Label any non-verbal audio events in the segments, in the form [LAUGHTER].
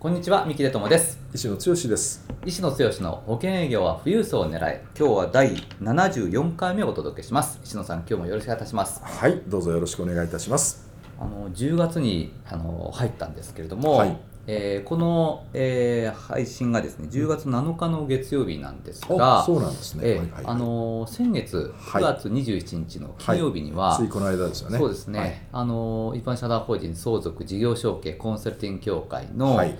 こんにちは三木出友です。石野剛です。石野剛の保険営業は富裕層を狙い今日は第74回目をお届けします。石野さん今日もよろしくお願いいたします。はいどうぞよろしくお願いいたします。あの10月にあの入ったんですけれども、はいえーこの、えー配信がですね10月7日の月曜日なんですが、あそうなんですね、えーはいはいあの先月9月21日の金曜日には、ついこの間ですよね。そうですね、はい。あの一般社団法人相続事業承継コンサルティング協会の,、はい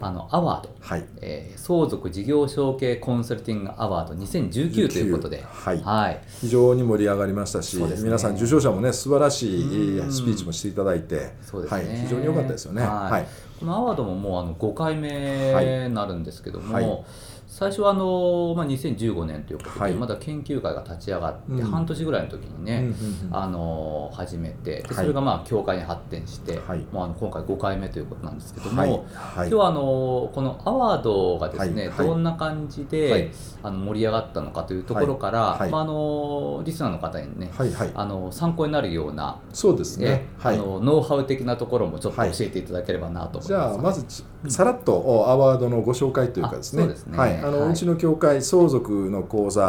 あのアワード、はい。えー相続事業承継コンサルティングアワード2019ということで、19はい。非常に盛り上がりましたし、ね。皆さん受賞者もね素晴らしいスピーチもしていただいてそうですね、はい、非常に良かったですよね。はい。はい。このアワードももうあの5回目になるんですけども、はい最初はあの、まあ、2015年ということで、はい。まだ研究会が立ち上がってうん。半年ぐらいの時にね、うんあの始めてそれがまあ協会に発展して、はい。もうあの今回5回目ということなんですけども、はい。今はい。日はあのこのアワードがですね、どんな感じで、はい。あの盛り上がったのかというところから、まあ、あのリスナーの方にね、あの参考になるようなそうですね。あのノウハウ的なところもちょっと教はい。えていただければなと思います、じゃあまずちさらっとおアワードのご紹介というかですね。あそうですね。はい、あのはい。うちの協会相続の講座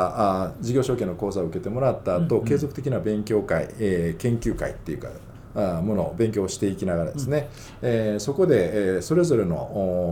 あ事業承継の講座を受けてもらった後、うんうん。継続的な勉強会、えー研究会っていうかあものを勉強していきながらですね、えーそこで、えーそれぞれの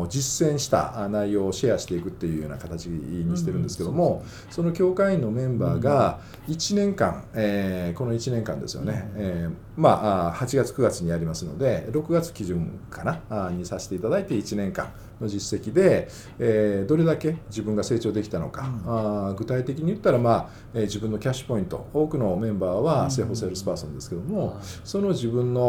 お実践したあ内容をシェアしていくっていうような形にしてるんですけども、その協会員のメンバーが1年間、えーこの1年間ですよね、えーまああ8月9月にやりますので6月基準かなあにさせていただいて1年間の実績で、えーどれだけ自分が成長できたのか、あー具体的に言ったら、まあえー自分のキャッシュポイント。多くのメンバーは生保セールスパーソンですけども、その自分の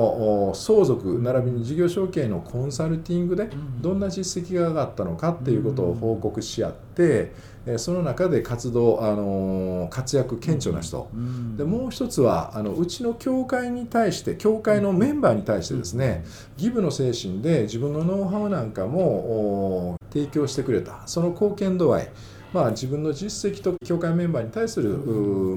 お相続並びに事業承継のコンサルティングでん。どんな実績が上がったのかっていうことを報告し合って、えーその中で活動、あのー活躍顕著な人、うん。でもう一つはあのうちの教会に対して教会のメンバーに対してですね、ギブの精神で自分のノウハウなんかもお提供してくれた。その貢献度合いまあ、自分の実績と教会メンバーに対する、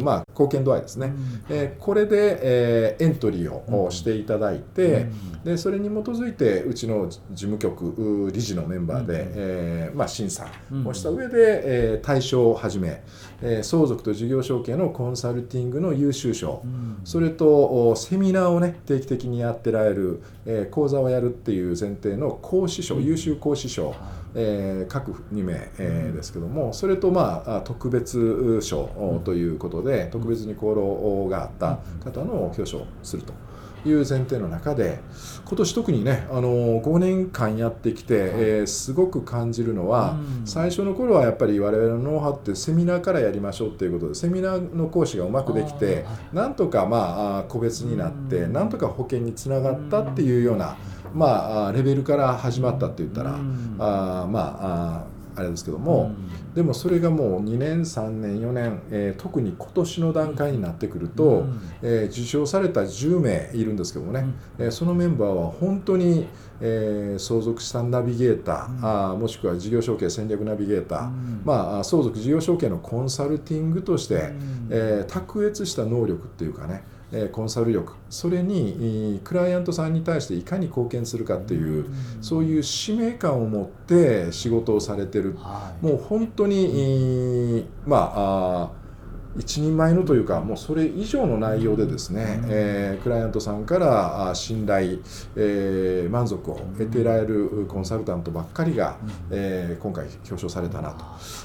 まあ、貢献度合いですね、えーこれで、えーエントリーを、うん。していただいて、うん。でそれに基づいてうちの事務局う理事のメンバーで、うん。えーまあ、審査をした上で、えー対象をはじめ、えー相続と事業承継のコンサルティングの優秀賞、うん。それとおセミナーをね定期的にやってられる、えー講座をやるっていう前提の講師賞、優秀講師賞、えー各2名、えーですけどもそれとまああ特別賞おということで、特別に功労があった方の表彰すると。いう前提の中で今年特にね、あの5年間やってきて、えーすごく感じるのは、うん。最初の頃はやっぱり我々のノウハウってセミナーからやりましょうっていうことでセミナーの講師がうまくできてなんとかまあ個別になってうん。なんとか保険につながったっていうようなまあレベルから始まったって言ったらうん。あーまああーあれですけどもでもそれがもう2年3年4年えー特に今年の段階になってくるとうん。えー受賞された10名いるんですけどもねえーそのメンバーは本当にえー相続資産ナビゲーターあーもしくは事業承継戦略ナビゲーターまあ、相続事業承継のコンサルティングとして、えー卓越した能力っていうかね、えーコンサル力それにえークライアントさんに対していかに貢献するかっていう、そういう使命感を持って仕事をされてる。はい。もう本当に、えーまあ一人前のというかもうそれ以上の内容でですね、うん。えークライアントさんから信頼、えー満足を得てられるコンサルタントばっかりが、えー今回表彰されたな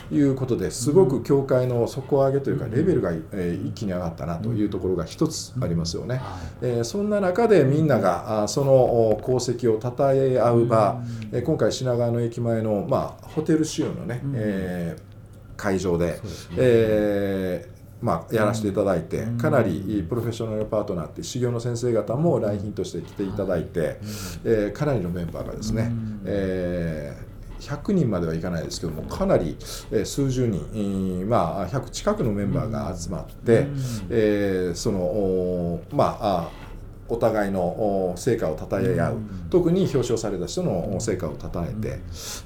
ということですごく協会の底上げというかレベルが、えー一気に上がったなというところが一つありますよね。はい。えーそんな中でみんながあそのお功績を称え合う場、えー今回品川の駅前の、まあ、ホテル仕様のね、うん。えー会場で、ですね。えーまあ、やらせていただいて、かなりプロフェッショナルパートナーって修行の先生方も来賓として来ていただいて、えー、かなりのメンバーがですね、えー100人まではいかないですけどもかなり、え数十人、まあ、100近くのメンバーが集まって、えー、そのまあお互いの成果をたたえ合う、特に表彰された人の成果をたたえて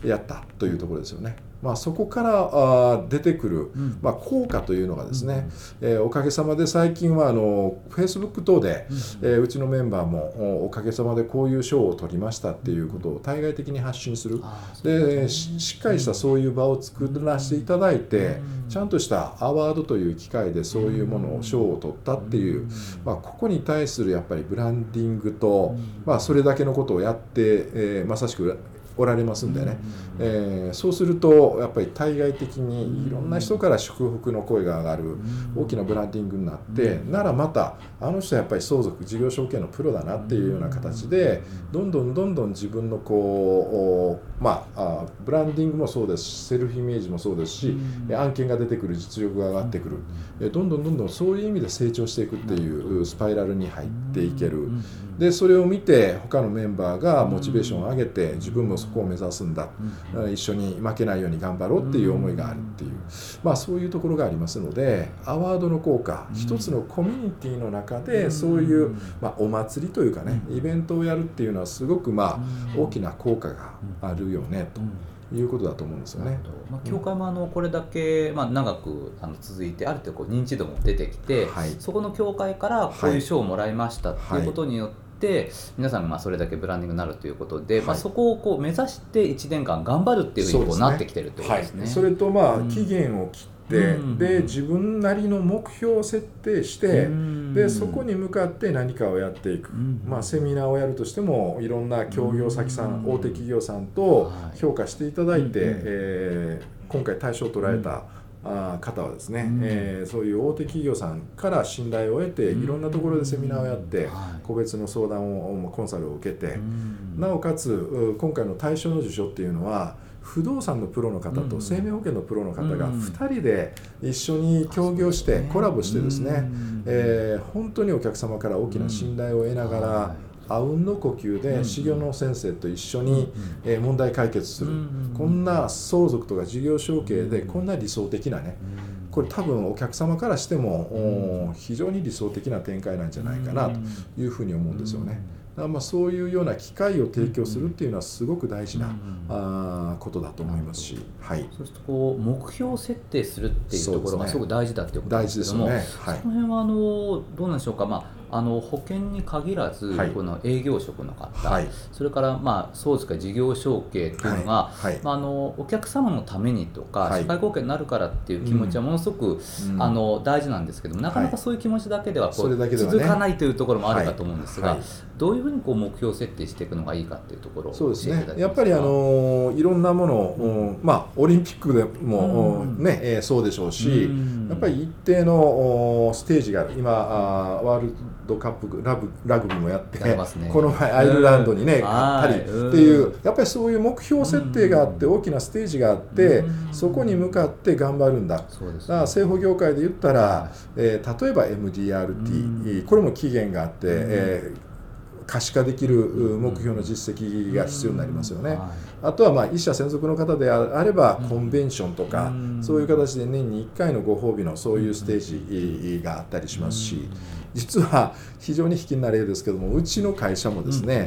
やったというところですよね。まあ、そこからあ出てくる、まあ、効果というのがですね、うん、えー、おかげさまで最近はあのフェイスブック等で、うん。えー、うちのメンバーもおかげさまでこういう賞を取りましたっていうことを対外的に発信する、でしっかりしたそういう場を作らせていただいて、ちゃんとしたアワードという機会でそういうものを賞を取ったっていう、まあ、ここに対するやっぱりブランディングと、まあ、それだけのことをやって、えー、まさしくおられますんでね、えー、そうするとやっぱり対外的にいろんな人から祝福の声が上がる大きなブランディングになってならまたあの人はやっぱり相続事業承継のプロだなっていうような形でどんどんどんどん自分のこうまあブランディングもそうですしセルフイメージもそうですし案件が出てくる実力が上がってくる。どんどんどんどんそういう意味で成長していくっていうスパイラルに入っていける。でそれを見て他のメンバーがモチベーションを上げて自分もそこを目指すんだ、うん、一緒に負けないように頑張ろうっていう思いがあるっていう、まあ、そういうところがありますのでアワードの効果、一つのコミュニティの中でそういう、まあ、お祭りというかねイベントをやるっていうのはすごくまあ大きな効果があるよねと。いうことだと思うんですよね。まあ、教会もあのこれだけ、まあ、長くあの続いてある程度こう認知度も出てきて、はい、そこの教会からこういう賞をもらいましたっていうことによって、皆さんがまあそれだけブランディングになるということで、はい、まあ、そこをこう目指して1年間頑張るっていうふうにこうなってきてるってことですね。そ、ねれとまあ、期限を切って、で自分なりの目標を設定して、でそこに向かって何かをやっていく、まあ、セミナーをやるとしてもいろんな協業先さん、大手企業さんと評価していただいて、えー、今回大賞を取られた、あ方はですね、うん、えー、そういう大手企業さんから信頼を得て、いろんなところでセミナーをやって、個別の相談をコンサルを受けて、なおかつ今回の対象の受賞っていうのは不動産のプロの方と生命保険のプロの方が2人で一緒に協業してコラボしてですね、えー、本当にお客様から大きな信頼を得ながら、あうんの呼吸で修行の先生と一緒に、え問題解決する、こんな相続とか事業承継でこんな理想的なね、これ多分お客様からしても、非常に理想的な展開なんじゃないかなというふうに思うんですよね。まあそういうような機会を提供するっていうのはすごく大事な、あことだと思いますし、はい、そうするとこう目標設定するっていうところがすごく大事だっていうことですけども、ね。はい、その辺はあのどうなんでしょうか、まああの保険に限らず、はい、この営業職の方、はい、それからまあそうですか事業承継っていうのが、はい、まあ、あのお客様のためにとか、社会貢献になるからっていう気持ちはものすごく、うん、あの大事なんですけどもなかなかそういう気持ちだけではこう、ね、続かないというところもあるかと思うんですが、どういうふうにこう目標設定していくのがいいかっていうところをそうですね。やっぱりあのいろんなものを、うん、まあオリンピックでも、うん、ね、えー、そうでしょうし、やっぱり一定のステージがある今あワールドカップラブラグビーもやって、ね、この前アイルランドにね、勝ったりっていうやっぱりそういう目標設定があって大きなステージがあってそこに向かって頑張るんだ。だから製法業界で言ったら、えー、例えば MDRT これも期限があって、えー可視化できる目標の実績が必要になりますよね。あとはまあ一社専属の方であればコンベンションとかそういう形で年に1回のご褒美のそういうステージがあったりしますし実は非常に卑近な例ですけどもうちの会社もですね、うん、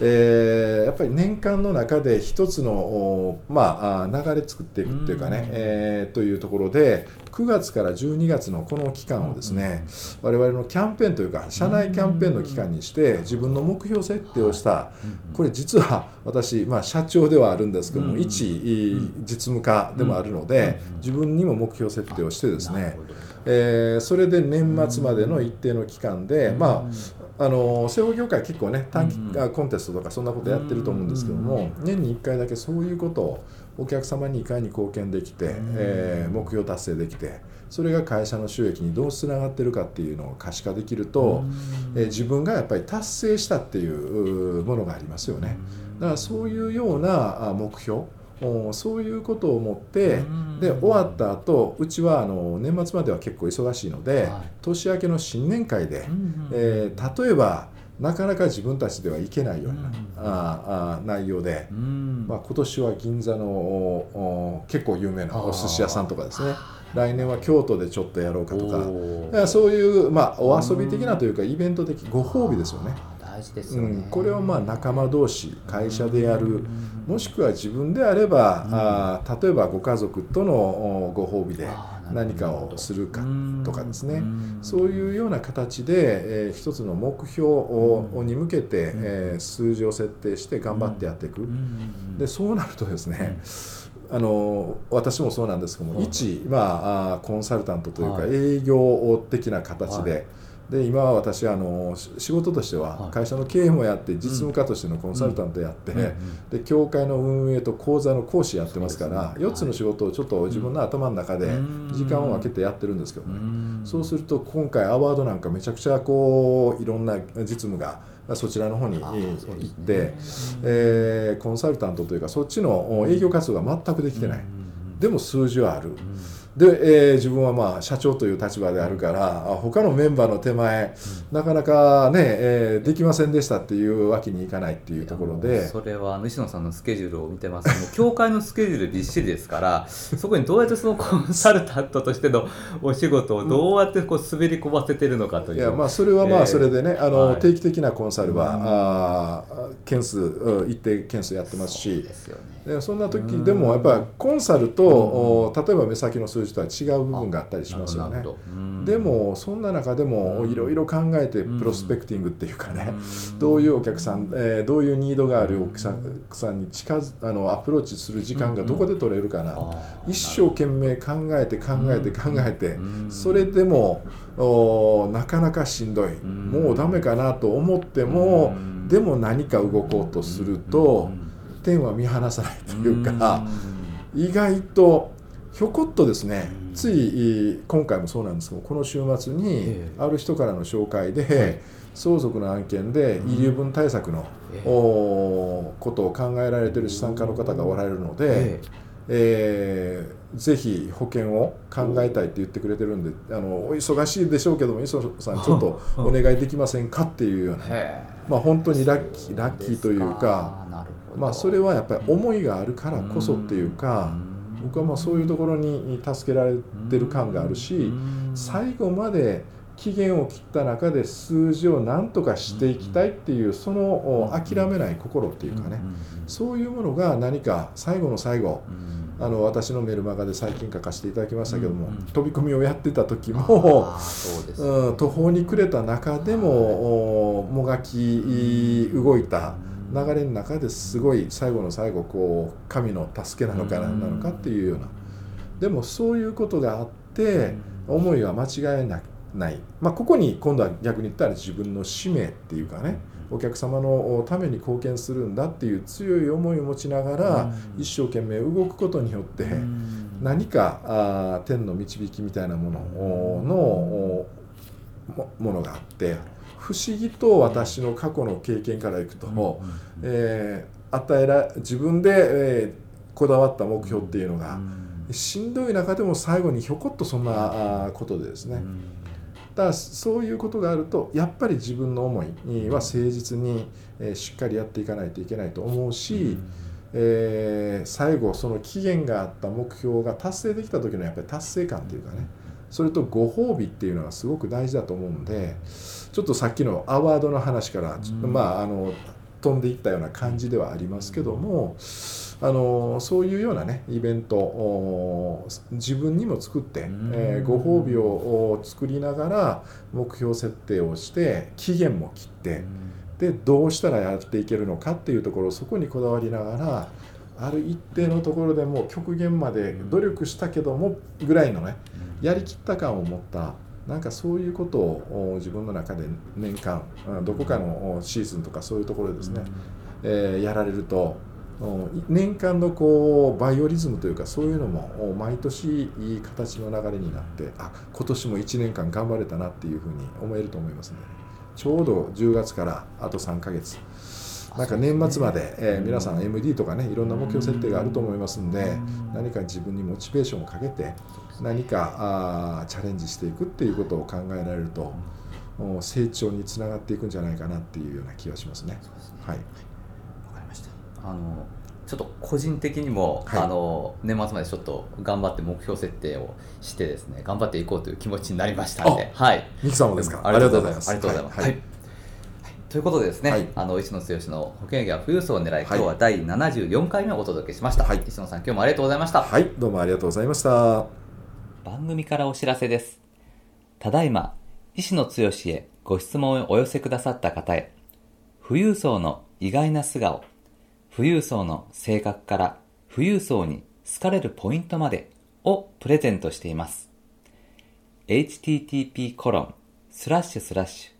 えー、やっぱり年間の中で一つの、まあ、流れ作っていくっていうかね、うん、えー、というところで9月から12月のこの期間をですね、我々のキャンペーンというか社内キャンペーンの期間にして自分の目標設定をした。これ実は私、まあ、社長ではあるんですけども一実務家でもあるので自分にも目標設定をしてですねえー、それで年末までの一定の期間で、まああの製法業界結構ね短期、コンテストとかそんなことやってると思うんですけども、年に1回だけそういうことをお客様にいかに貢献できて、えー、目標達成できてそれが会社の収益にどうつながってるかっていうのを可視化できると、えー、自分がやっぱり達成したっていうものがありますよね。だからそういうような目標そういうことを思ってで終わった後うちはあの年末までは結構忙しいので、はい、年明けの新年会で、えー、例えばなかなか自分たちではいけないような、ああ内容で、まあ、今年は銀座の結構有名なお寿司屋さんとかですね。来年は京都でちょっとやろうかとか。そういう、まあ、お遊び的なというかイベント的ご褒美ですよね。大事ですよね、うん、これをまあ仲間同士会社でやる。もしくは自分であれば、あ例えばご家族とのご褒美で何かをするかとかですね。そういうような形で、えー、一つの目標をに向けて、えー、数字を設定して頑張ってやっていく。でそうなるとですね、あの私もそうなんですけども、一、まあ、コンサルタントというか営業的な形で、で今は私あの仕事としては会社の経営もやって実務家としてのコンサルタントやって、で教会の運営と講座の講師やってますから4つの仕事をちょっと自分の頭の中で時間を分けてやってるんですけどね。そうすると今回アワードなんかめちゃくちゃこういろんな実務がそちらの方に行って、えー、コンサルタントというかそっちの営業活動が全くできてない、でも数字はある。で、えー、自分はまあ社長という立場であるから他のメンバーの手前、うん、なかなかね、えー、できませんでしたっていうわけにいかないっていうところで。それは西野さんのスケジュールを見てます。もう教会のスケジュールびっしりですから [LAUGHS] そこにどうやってそのコンサルタントとしての [LAUGHS] お仕事をどうやってこう滑り込ませてるのかという、いやまあそれはまあそれでね、えー、あの、はい、定期的なコンサルは、うん、あ件数一定件数やってますし。そうでね。でそんな時でもやっぱりコンサルと、例えば目先の数字とは違う部分があったりしますよね。でもそんな中でもいろいろ考えてプロスペクティングっていうかね、どういうお客さん、えー、どういうニードがあるお客さんに近づあのアプローチする時間がどこで取れるかな、一生懸命考えて考えて考えて、それでもおなかなかしんどい、もうダメかなと思っても、でも何か動こうとすると。点は見放さないというか意外とひょこっとですねつい今回もそうなんですけどこの週末にある人からの紹介で相続の案件で遺留分対策のことを考えられている資産家の方がおられるので。えー、ぜひ保険を考えたいって言ってくれてるんであのお忙しいでしょうけども磯さんちょっとお願いできませんかっていうようなまあ本当にラッキーラッキーというかまあそれはやっぱり思いがあるからこそっていうか僕はまあそういうところに助けられてる感があるし最後まで期限を切った中で数字を何とかしていきたいっていうその諦めない心っていうかね。そういうものが何か最後の最後。あの私のメルマガで最近書かせていただきましたけども、飛び込みをやってた時も、うん、途方に暮れた中でももがき動いた。流れの中ですごい最後の最後こう神の助けなのか何なのかっていうような。でもそういうことがあって思いは間違いなない、まあ、ここに今度は逆に言ったら自分の使命っていうかねお客様のために貢献するんだっていう強い思いを持ちながら一生懸命動くことによって何かあ天の導きみたいなもののものがあって不思議と私の過去の経験からいくと、えー、与えら自分で、えー、こだわった目標っていうのがしんどい中でも最後にひょこっとそんなことでですね。だからそういうことがあるとやっぱり自分の思いは誠実にしっかりやっていかないといけないと思うし、えー、最後その期限があった目標が達成できた時のやっぱり達成感っていうかねそれとご褒美っていうのがすごく大事だと思うんでちょっとさっきのアワードの話から、まああの飛んでいったような感じではありますけども。あのそういうようなねイベント自分にも作って、えー、ご褒美を作りながら目標設定をして期限も切ってでどうしたらやっていけるのかっていうところそこにこだわりながらある一定のところでも極限まで努力したけどもぐらいのねやりきった感を持ったなんかそういうことを自分の中で年間どこかのシーズンとかそういうところですね、えー、やられると年間のこうバイオリズムというかそういうのも毎年いい形の流れになってあ今年も1年間頑張れたなっていうふうに思えると思いますので、ね、ちょうど10月からあと3ヶ月なんか年末まで、えー、皆さん MD とかねいろんな目標設定があると思いますんで、何か自分にモチベーションをかけて何かあチャレンジしていくっていうことを考えられると、成長につながっていくんじゃないかなっていうような気がしますね。はい。わかりました。あのちょっと個人的にも、はい、あの年末までちょっと頑張って目標設定をしてですね頑張っていこうという気持ちになりましたので、はい。ミキさんもですか？ありがとうございます。ありがとうございます。はい、はいということでですね、はい、あの石野剛の保険業は富裕層を狙い、今日は第74回目をお届けしました、はい、石野さん今日もありがとうございました。はいどうもありがとうございました。番組からお知らせです。ただいま石野剛へご質問をお寄せくださった方へ富裕層の意外な素顔富裕層の性格から富裕層に好かれるポイントまでをプレゼントしています。http コロンスラッシュスラッシュ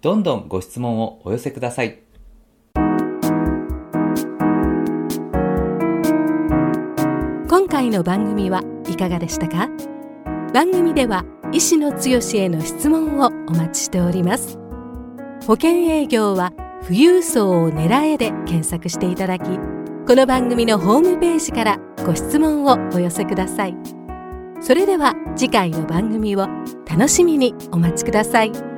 どんどんご質問をお寄せください。今回の番組はいかがでしたか？番組では医師の強への質問をお待ちしております保険営業は富裕層を狙えで検索していただきこの番組のホームページからご質問をお寄せくださいそれでは次回の番組を楽しみにお待ちください。